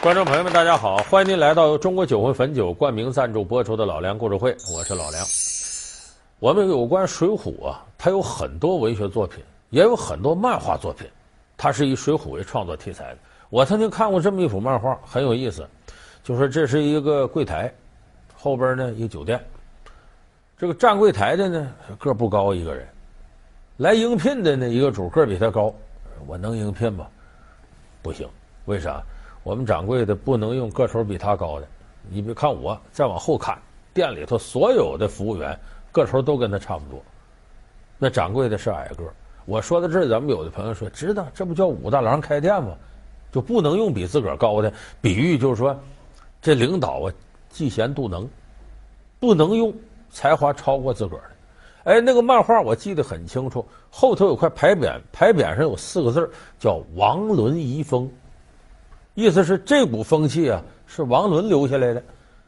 观众朋友们，大家好！欢迎您来到由中国酒魂汾酒冠名赞助播出的《老梁故事会》，我是老梁。我们有关《水浒》啊，它有很多文学作品，也有很多漫画作品，它是以《水浒》为创作题材的。我曾经看过这么一幅漫画，很有意思，就说这是一个柜台，后边呢一个酒店，这个站柜台的呢个不高一个人，来应聘的呢一个主个比他高，我能应聘吗？不行，为啥？我们掌柜的不能用个头比他高的，你别看我，再往后看，店里头所有的服务员个头都跟他差不多。那掌柜的是矮个。我说到这儿，咱们有的朋友说，知道这不叫武大郎开店吗？就不能用比自个儿高的比喻，就是说这领导啊，嫉贤妒能，不能用才华超过自个儿的。哎，那个漫画我记得很清楚，后头有块牌匾，牌匾上有四个字叫“王伦遗风”。意思是这股风气啊，是王伦留下来的。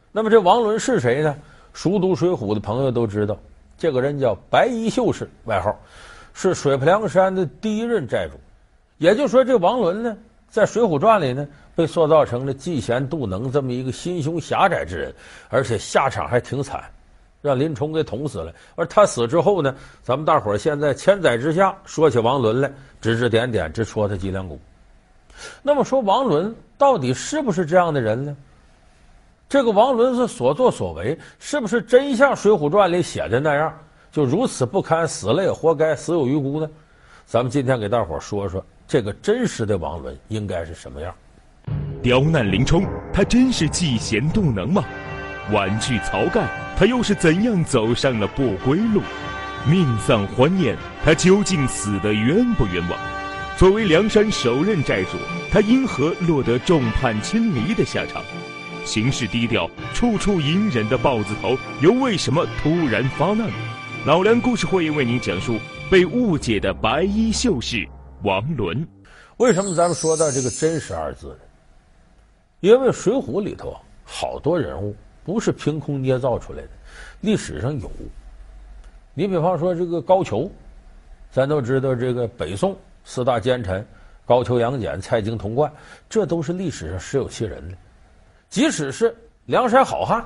那么这王伦是谁呢？熟读《水浒》的朋友都知道，这个人叫白衣秀士，外号是水泊梁山的第一任寨主。也就是说，这王伦呢，在《水浒传》里呢，被塑造成了嫉贤妒能这么一个心胸狭窄之人，而且下场还挺惨，让林冲给捅死了。而他死之后呢，咱们大伙儿现在千载之下说起王伦来，指指点点，直戳他脊梁骨。那么说王伦到底是不是这样的人呢？这个王伦是所作所为是不是真像《水浒传》里写的那样，就如此不堪，死了也活该，死有余辜呢？咱们今天给大伙说说这个真实的王伦应该是什么样。刁难林冲，他真是嫉贤妒能吗？婉拒曹干，他又是怎样走上了不归路？命丧欢宴，他究竟死得冤不冤枉？作为梁山首任寨主，他因何落得众叛亲离的下场？行事低调、处处隐忍的豹子头，又为什么突然发难？老梁故事会为您讲述被误解的白衣秀士王伦。为什么咱们说到这个“真实”二字呢？因为《水浒》里头好多人物不是凭空捏造出来的，历史上有。你比方说这个高俅，咱都知道这个北宋。四大奸臣高俅、杨戬、蔡京、童贯，这都是历史上实有其人的。即使是梁山好汉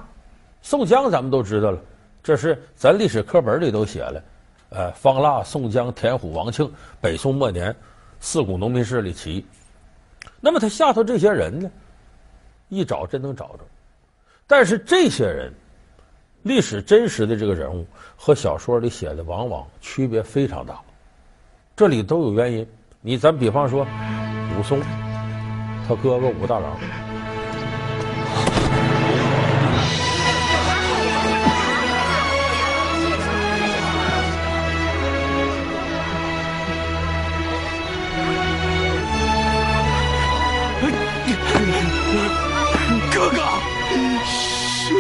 宋江，咱们都知道了，这是咱历史课本里都写了。呃，方腊、宋江、田虎、王庆，北宋末年四股农民势力起义。那么他下头这些人呢，一找真能找着。但是这些人历史真实的这个人物和小说里写的往往区别非常大。这里都有原因，你咱比方说，武松，他哥哥武大郎，哥哥，兄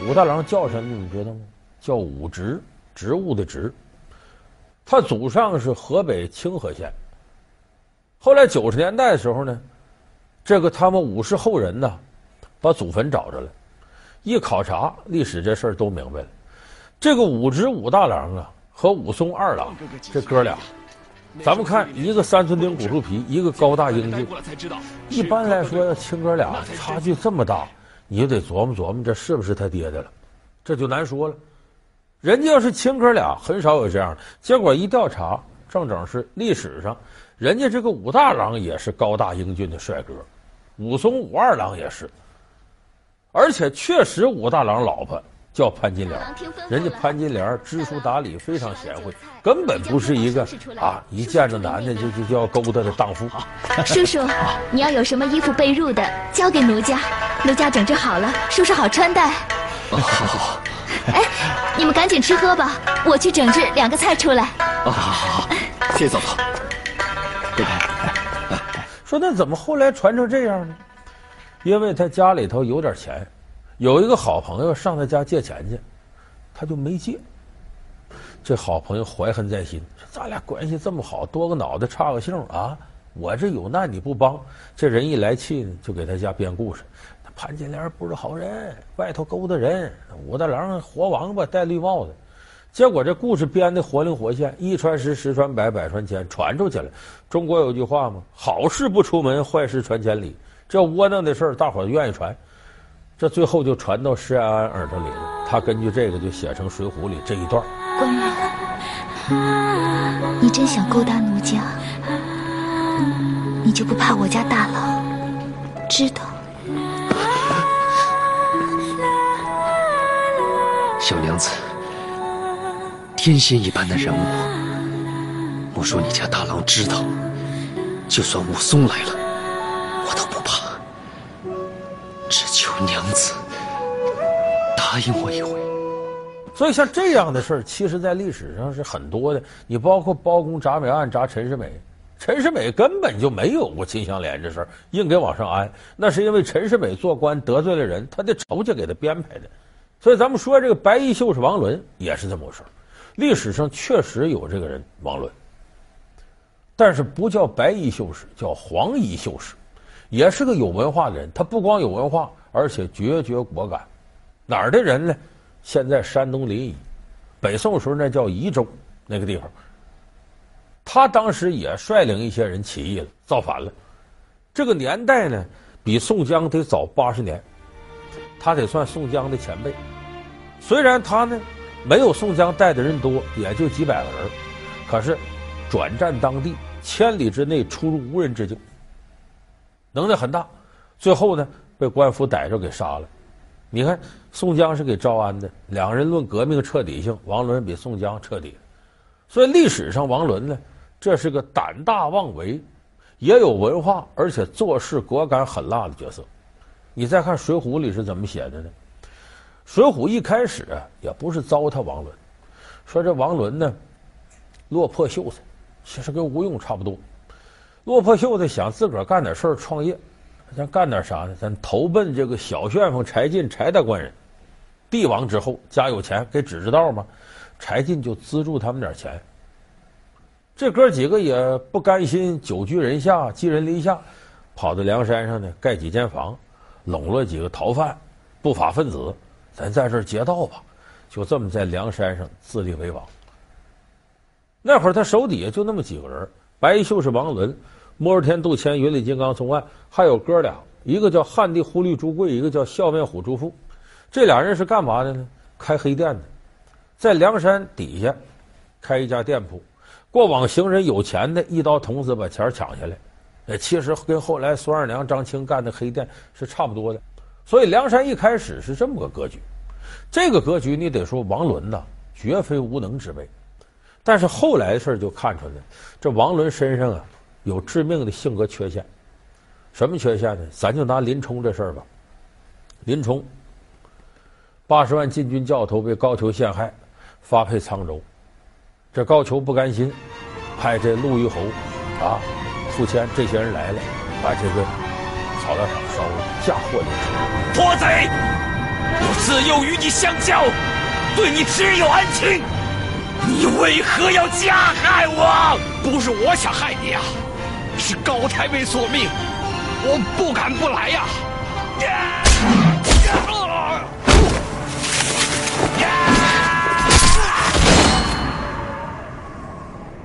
弟，武大郎叫什么？你知道吗？叫武植，植物的植。他祖上是河北清河县。后来九十年代的时候呢，这个他们武氏后人呢，把祖坟找着了，一考察历史，这事儿都明白了。这个武植武大郎啊，和武松二郎这哥俩，咱们看一个三寸丁骨树皮，一个高大英俊。一般来说，亲哥俩差距这么大，你就得琢磨琢磨，这是不是他爹的了？这就难说了。人家要是亲哥俩，很少有这样的。结果一调查，正正是历史上，人家这个武大郎也是高大英俊的帅哥，武松武二郎也是，而且确实武大郎老婆叫潘金莲，人家潘金莲知书达理，非常贤惠，根本不是一个啊一见着男的就就就要勾搭的荡妇。叔叔，你要有什么衣服被褥的，交给奴家，奴家整治好了，叔叔好穿戴。好好好。哎，你们赶紧吃喝吧，我去整治两个菜出来。哦，好好好，先走走。哥哥，说那怎么后来传成这样呢？因为他家里头有点钱，有一个好朋友上他家借钱去，他就没借。这好朋友怀恨在心，说咱俩关系这么好，多个脑袋差个姓啊！我这有难你不帮，这人一来气呢，就给他家编故事。潘金莲不是好人，外头勾搭人。武大郎活王八戴绿帽子，结果这故事编的活灵活现，一传十，十传百，百传千，传出去了。中国有句话嘛，好事不出门，坏事传千里。这窝囊的事儿，大伙儿愿意传，这最后就传到施安安耳朵里了。他根据这个就写成《水浒》里这一段。官人，你真想勾搭奴家，你就不怕我家大佬知道？小娘子。天仙一般的人物，莫说你家大郎知道，就算武松来了，我都不怕。只求娘子答应我一回。所以像这样的事儿，其实在历史上是很多的。你包括包公铡美案铡陈世美，陈世美根本就没有过金香莲这事儿，硬给往上安，那是因为陈世美做官得罪了人，他的仇家给他编排的。所以咱们说这个白衣秀士王伦也是这么回事。历史上确实有这个人王伦，但是不叫白衣秀士，叫黄衣秀士，也是个有文化的人。他不光有文化，而且决绝果敢。哪儿的人呢？现在山东临沂，北宋时候那叫沂州那个地方。他当时也率领一些人起义了，造反了。这个年代呢，比宋江得早八十年，他得算宋江的前辈。虽然他呢。没有宋江带的人多，也就几百个人，可是转战当地，千里之内出入无人之境，能耐很大。最后呢，被官府逮着给杀了。你看，宋江是给招安的，两人论革命彻底性，王伦比宋江彻底。所以历史上王伦呢，这是个胆大妄为，也有文化，而且做事果敢狠辣的角色。你再看《水浒》里是怎么写的呢？水浒一开始啊，也不是糟蹋王伦，说这王伦呢，落魄秀才，其实跟吴用差不多。落魄秀才想自个儿干点事儿创业，咱干点啥呢？咱投奔这个小旋风柴进柴大官人。帝王之后家有钱，给指指道嘛。柴进就资助他们点钱。这哥几个也不甘心久居人下，寄人篱下，跑到梁山上呢，盖几间房，笼络几个逃犯、不法分子。咱在这儿劫道吧，就这么在梁山上自立为王。那会儿他手底下就那么几个人：白衣秀士王伦、莫若天、杜迁、云里金刚宋万，还有哥俩，一个叫汉地忽律朱贵，一个叫笑面虎朱富。这俩人是干嘛的呢？开黑店的，在梁山底下开一家店铺。过往行人有钱的，一刀捅死，把钱抢下来。哎，其实跟后来孙二娘、张青干的黑店是差不多的。所以梁山一开始是这么个格局，这个格局你得说王伦呐，绝非无能之辈。但是后来的事儿就看出来，这王伦身上啊有致命的性格缺陷。什么缺陷呢？咱就拿林冲这事儿吧。林冲八十万禁军教头被高俅陷害，发配沧州。这高俅不甘心，派这陆虞侯啊、傅谦这些人来了，把这个。草料场烧了，嫁祸林冲。泼贼！我自幼与你相交，对你只有恩情，你为何要加害我？不是我想害你啊，是高太尉索命，我不敢不来呀。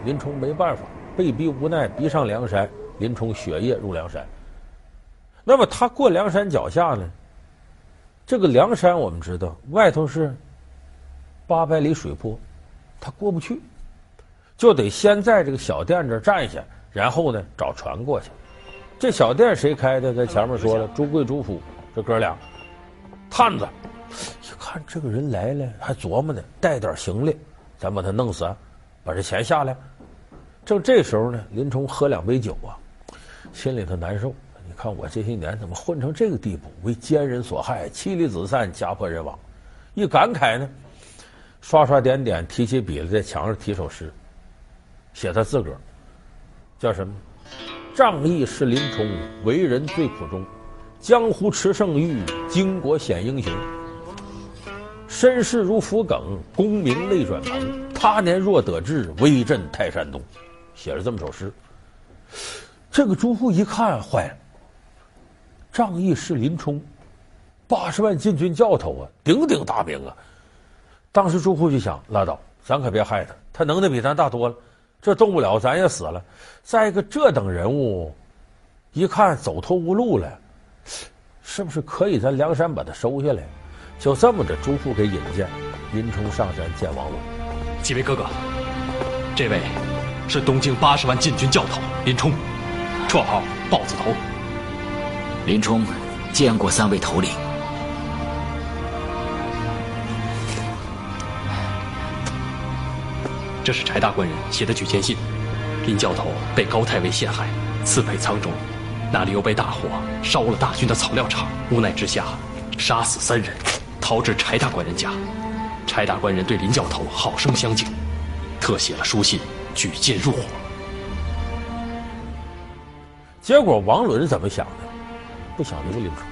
林冲没办法，被逼无奈，逼上梁山。林冲雪夜入梁山。那么他过梁山脚下呢？这个梁山我们知道，外头是八百里水坡，他过不去，就得先在这个小店这儿站下，然后呢找船过去。这小店谁开的？在前面说了，朱贵、朱富这哥俩，探子一看这个人来了，还琢磨呢，带点行李，咱把他弄死，把这钱下来。正这时候呢，林冲喝两杯酒啊，心里头难受。你看我这些年怎么混成这个地步，为奸人所害，妻离子散，家破人亡。一感慨呢，刷刷点点，提起笔来，在墙上题首诗，写他自个儿，叫什么？仗义是林冲，为人最苦衷。江湖驰胜玉，经国显英雄。身世如浮梗，功名泪转蓬。他年若得志，威震泰山东。写了这么首诗。这个朱富一看坏了。仗义是林冲，八十万禁军教头啊，鼎鼎大名啊。当时朱富就想拉倒，咱可别害他，他能耐比咱大多了，这动不了，咱也死了。再一个，这等人物，一看走投无路了，是不是可以咱梁山把他收下来？就这么着，朱户给引荐，林冲上山见王伦。几位哥哥，这位是东京八十万禁军教头林冲，绰号豹子头。林冲见过三位头领。这是柴大官人写的举荐信，林教头被高太尉陷害，刺配沧州，那里又被大火烧了大军的草料场，无奈之下杀死三人。逃至柴大官人家，柴大官人对林教头好生相敬，特写了书信举荐入伙。结果王伦怎么想的？不想留林冲，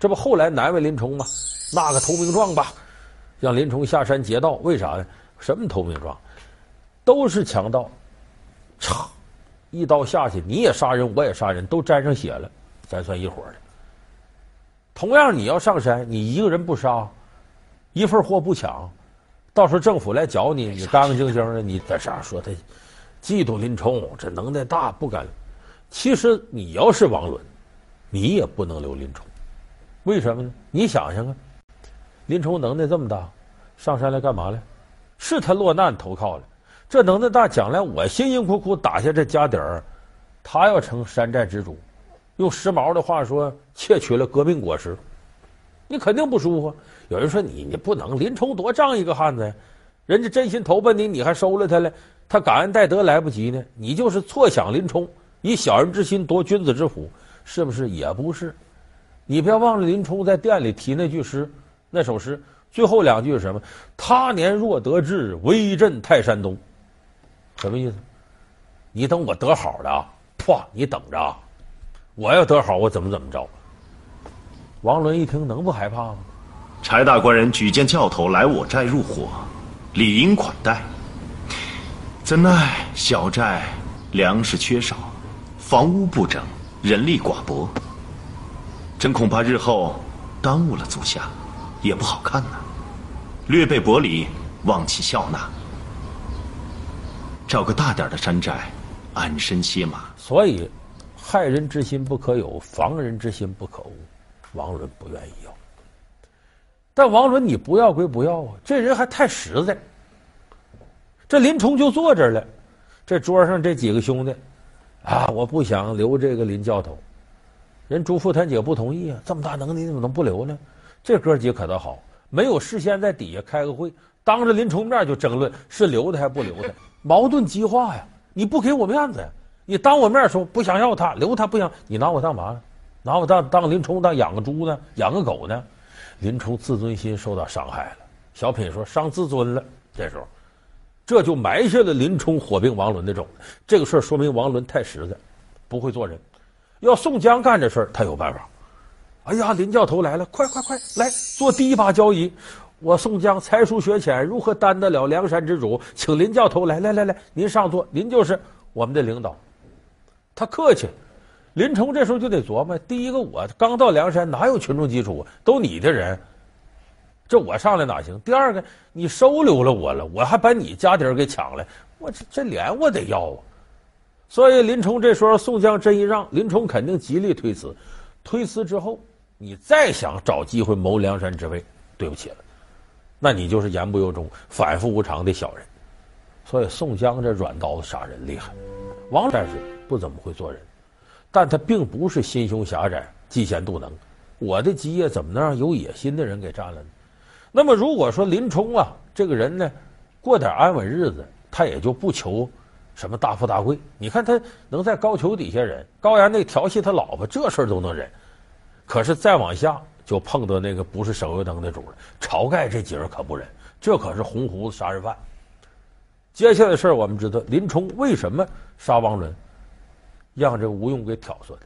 这不后来难为林冲吗？纳个投名状吧，让林冲下山劫道。为啥呢？什么投名状？都是强盗，嚓，一刀下去，你也杀人，我也杀人，都沾上血了，咱算一伙的。同样，你要上山，你一个人不杀，一份货不抢，到时候政府来找你，你干干净净的，你在啥说他嫉妒林冲，这能耐大不敢。其实你要是王伦，你也不能留林冲，为什么呢？你想想啊，林冲能耐这么大，上山来干嘛来？是他落难投靠了，这能耐大，将来我辛辛苦苦打下这家底儿，他要成山寨之主。用时髦的话说，窃取了革命果实，你肯定不舒服。有人说你你不能，林冲多仗义个汉子呀，人家真心投奔你，你还收了他了，他感恩戴德来不及呢。你就是错想林冲以小人之心夺君子之腹，是不是？也不是。你不要忘了林冲在殿里提那句诗，那首诗最后两句是什么？他年若得志，威震泰山东。什么意思？你等我得好的，唰，你等着。啊我要得好，我怎么怎么着？王伦一听，能不害怕吗？柴大官人举荐教头来我寨入伙，理应款待。怎奈小寨粮食缺少，房屋不整，人力寡薄，真恐怕日后耽误了足下，也不好看呐。略备薄礼，望其笑纳。找个大点的山寨，安身歇马。所以。害人之心不可有，防人之心不可无。王伦不愿意要，但王伦你不要归不要啊，这人还太实在。这林冲就坐这儿了，这桌上这几个兄弟，啊，我不想留这个林教头。人嘱咐他姐不同意啊，这么大能耐你怎么能不留呢？这哥几个可倒好，没有事先在底下开个会，当着林冲面就争论是留他还不留他，矛盾激化呀！你不给我面子呀！你当我面说不想要他，留他不想，你拿我当嘛呢？拿我当当林冲当养个猪呢？养个狗呢？林冲自尊心受到伤害了。小品说伤自尊了。这时候，这就埋下了林冲火并王伦的种子。这个事儿说明王伦太实在，不会做人。要宋江干这事儿，他有办法。哎呀，林教头来了，快快快来做第一把交椅。我宋江才疏学浅，如何担得了梁山之主？请林教头来来来来，您上座，您就是我们的领导。他客气，林冲这时候就得琢磨：第一个，我刚到梁山，哪有群众基础？都你的人，这我上来哪行？第二个，你收留了我了，我还把你家底儿给抢了，我这这脸我得要啊！所以林冲这时候宋江真一让，林冲肯定极力推辞。推辞之后，你再想找机会谋梁山之位，对不起了，那你就是言不由衷、反复无常的小人。所以宋江这软刀子杀人厉害，王战士。不怎么会做人，但他并不是心胸狭窄、嫉贤妒能。我的基业怎么能让有野心的人给占了呢？那么如果说林冲啊这个人呢，过点安稳日子，他也就不求什么大富大贵。你看他能在高俅底下忍，高衙内调戏他老婆，这事儿都能忍。可是再往下就碰到那个不是省油灯的主了。晁盖这几人可不忍，这可是红胡子杀人犯。接下来的事儿我们知道，林冲为什么杀王伦？让这吴用给挑唆的，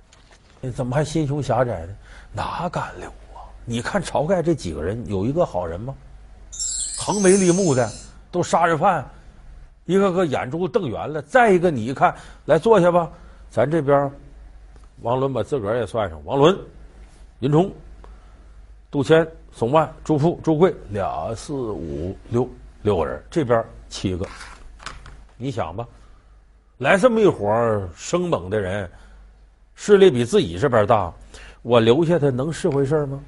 你怎么还心胸狭窄呢？哪敢留啊？你看晁盖这几个人有一个好人吗？横眉立目的，都杀人犯，一个个眼珠瞪圆了。再一个，你一看，来坐下吧。咱这边，王伦把自个儿也算上。王伦、林冲、杜谦、宋万、朱富、朱贵，俩四五六六个人，这边七个。你想吧，来这么一伙生猛的人，势力比自己这边大，我留下他能是回事吗？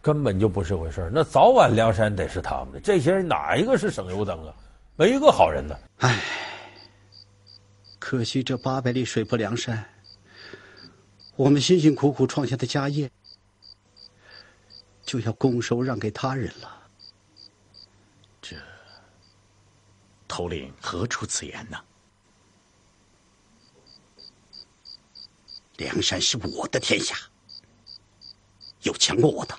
根本就不是回事。那早晚梁山得是他们的。这些人哪一个是省油灯啊？没一个好人呢。唉，可惜这八百里水泊梁山，我们辛辛苦苦创下的家业，就要拱手让给他人了。这头领何出此言呢？梁山是我的天下，有强过我的，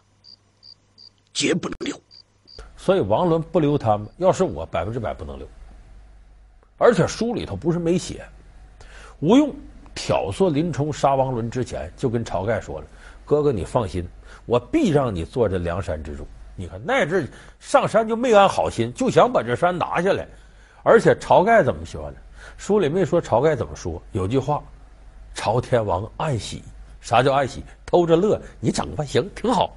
绝不能留。所以王伦不留他们，要是我百分之百不能留。而且书里头不是没写，吴用挑唆林冲杀王伦之前，就跟晁盖说了：“哥哥，你放心，我必让你做这梁山之主。”你看那阵上山就没安好心，就想把这山拿下来。而且晁盖怎么说呢？书里没说晁盖怎么说。有句话：“朝天王暗喜。”啥叫暗喜？偷着乐。你整吧，行，挺好。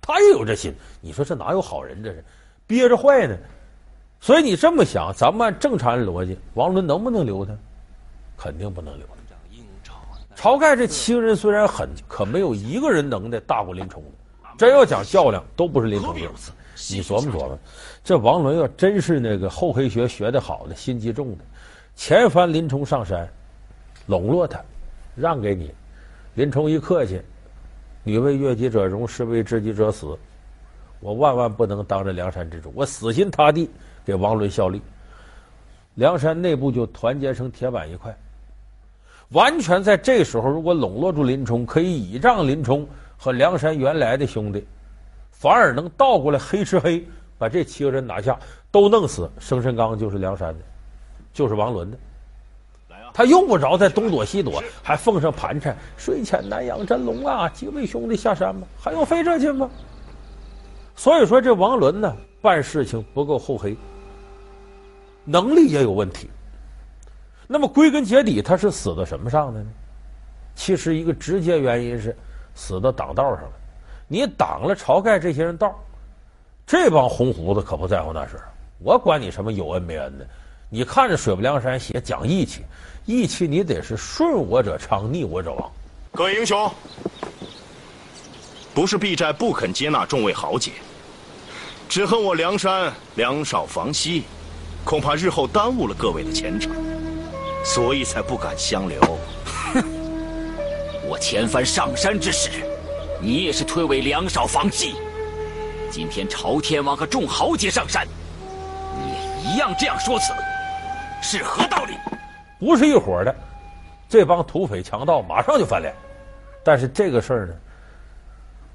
他也有这心。你说这哪有好人？这是憋着坏呢。所以你这么想，咱们按正常人逻辑，王伦能不能留他？肯定不能留他。晁盖这七个人虽然狠，可没有一个人能耐大过林冲。真要讲较量，都不是林冲的。你琢磨琢磨，这王伦要真是那个厚黑学学的好的、心机重的，前番林冲上山，笼络他，让给你。林冲一客气，女为悦己者容，士为知己者死。我万万不能当着梁山之主，我死心塌地给王伦效力。梁山内部就团结成铁板一块，完全在这时候，如果笼络住林冲，可以倚仗林冲。和梁山原来的兄弟，反而能倒过来黑吃黑，把这七个人拿下，都弄死。生辰纲就是梁山的，就是王伦的。他用不着在东躲西躲，还奉上盘缠，水浅难养真龙啊！几位兄弟下山吧，还用费这劲吗？所以说，这王伦呢，办事情不够厚黑，能力也有问题。那么归根结底，他是死到什么上的呢？其实一个直接原因是。死到挡道上了，你挡了晁盖这些人道，这帮红胡子可不在乎那事儿。我管你什么有恩没恩的，你看着水泊梁山写讲义气，义气你得是顺我者昌，逆我者亡。各位英雄，不是敝寨不肯接纳众位豪杰，只恨我梁山粮少房稀，恐怕日后耽误了各位的前程，所以才不敢相留。哼 我前番上山之时，你也是推诿粮少房稀。今天朝天王和众豪杰上山，你也一样这样说辞，是何道理？不是一伙的，这帮土匪强盗马上就翻脸。但是这个事儿呢，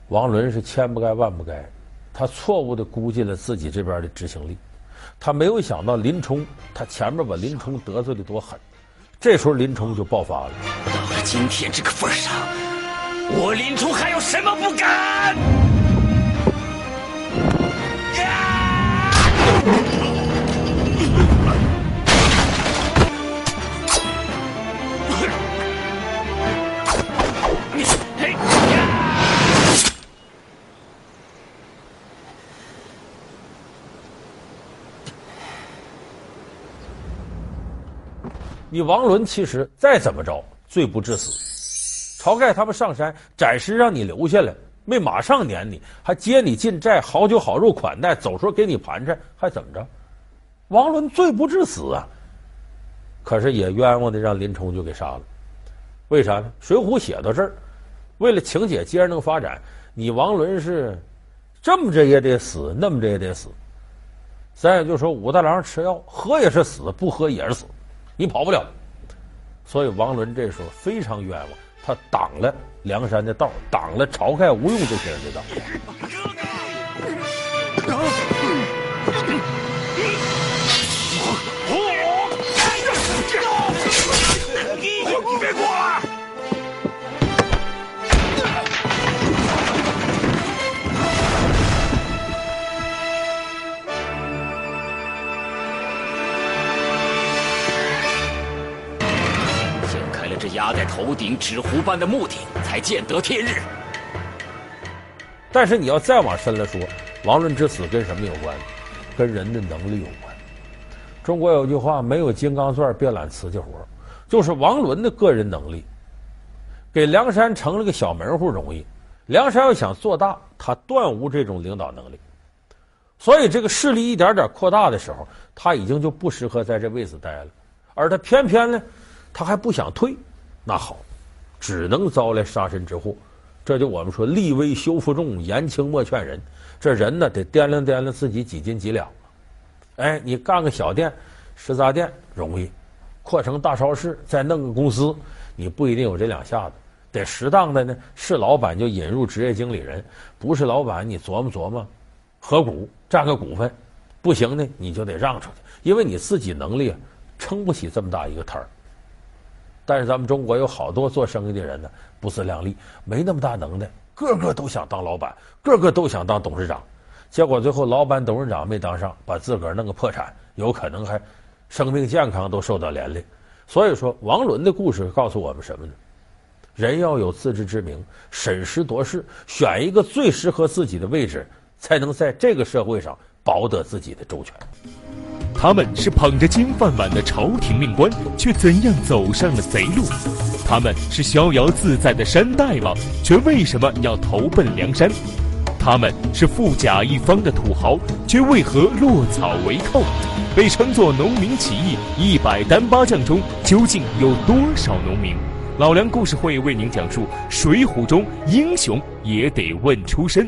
王伦是千不该万不该，他错误的估计了自己这边的执行力，他没有想到林冲，他前面把林冲得罪的多狠。这时候林冲就爆发了。到了今天这个份上，我林冲还有什么不敢？你王伦其实再怎么着，罪不至死。晁盖他们上山，暂时让你留下来，没马上撵你，还接你进寨，好酒好肉款待，走时候给你盘缠，还怎么着？王伦罪不至死啊！可是也冤枉的让林冲就给杀了。为啥呢？《水浒》写到这儿，为了情节接着能发展，你王伦是这么着也得死，那么着也得死。咱也就说武大郎吃药，喝也是死，不喝也是死。你跑不了，所以王伦这时候非常冤枉，他挡了梁山的道，挡了晁盖、吴用这些人的道。压在头顶纸糊般的目的，才见得天日。但是你要再往深了说，王伦之死跟什么有关？跟人的能力有关。中国有句话：“没有金刚钻，别揽瓷器活。”就是王伦的个人能力，给梁山成了个小门户容易。梁山要想做大，他断无这种领导能力。所以，这个势力一点点扩大的时候，他已经就不适合在这位置待了。而他偏偏呢，他还不想退，那好，只能招来杀身之祸。这就我们说，立威修复重，言轻莫劝人。这人呢，得掂量掂量自己几斤几两。哎，你干个小店、食杂店容易，扩成大超市，再弄个公司，你不一定有这两下子。得适当的呢，是老板就引入职业经理人，不是老板你琢磨琢磨，合股占个股份，不行呢，你就得让出去，因为你自己能力撑不起这么大一个摊儿。但是咱们中国有好多做生意的人呢，不自量力，没那么大能耐，个个都想当老板，个个都想当董事长。结果最后，老板、董事长没当上，把自个儿弄个破产，有可能还生命健康都受到连累。所以说，王伦的故事告诉我们什么呢？人要有自知之明，审时度势，选一个最适合自己的位置，才能在这个社会上保得自己的周全。他们是捧着金饭碗的朝廷命官，却怎样走上了贼路？他们是逍遥自在的山大王，却为什么要投奔梁山？他们是富甲一方的土豪，却为何落草为寇？被称作农民起义一百单八将中，究竟有多少农民？老梁故事会为您讲述《水浒》中英雄也得问出身。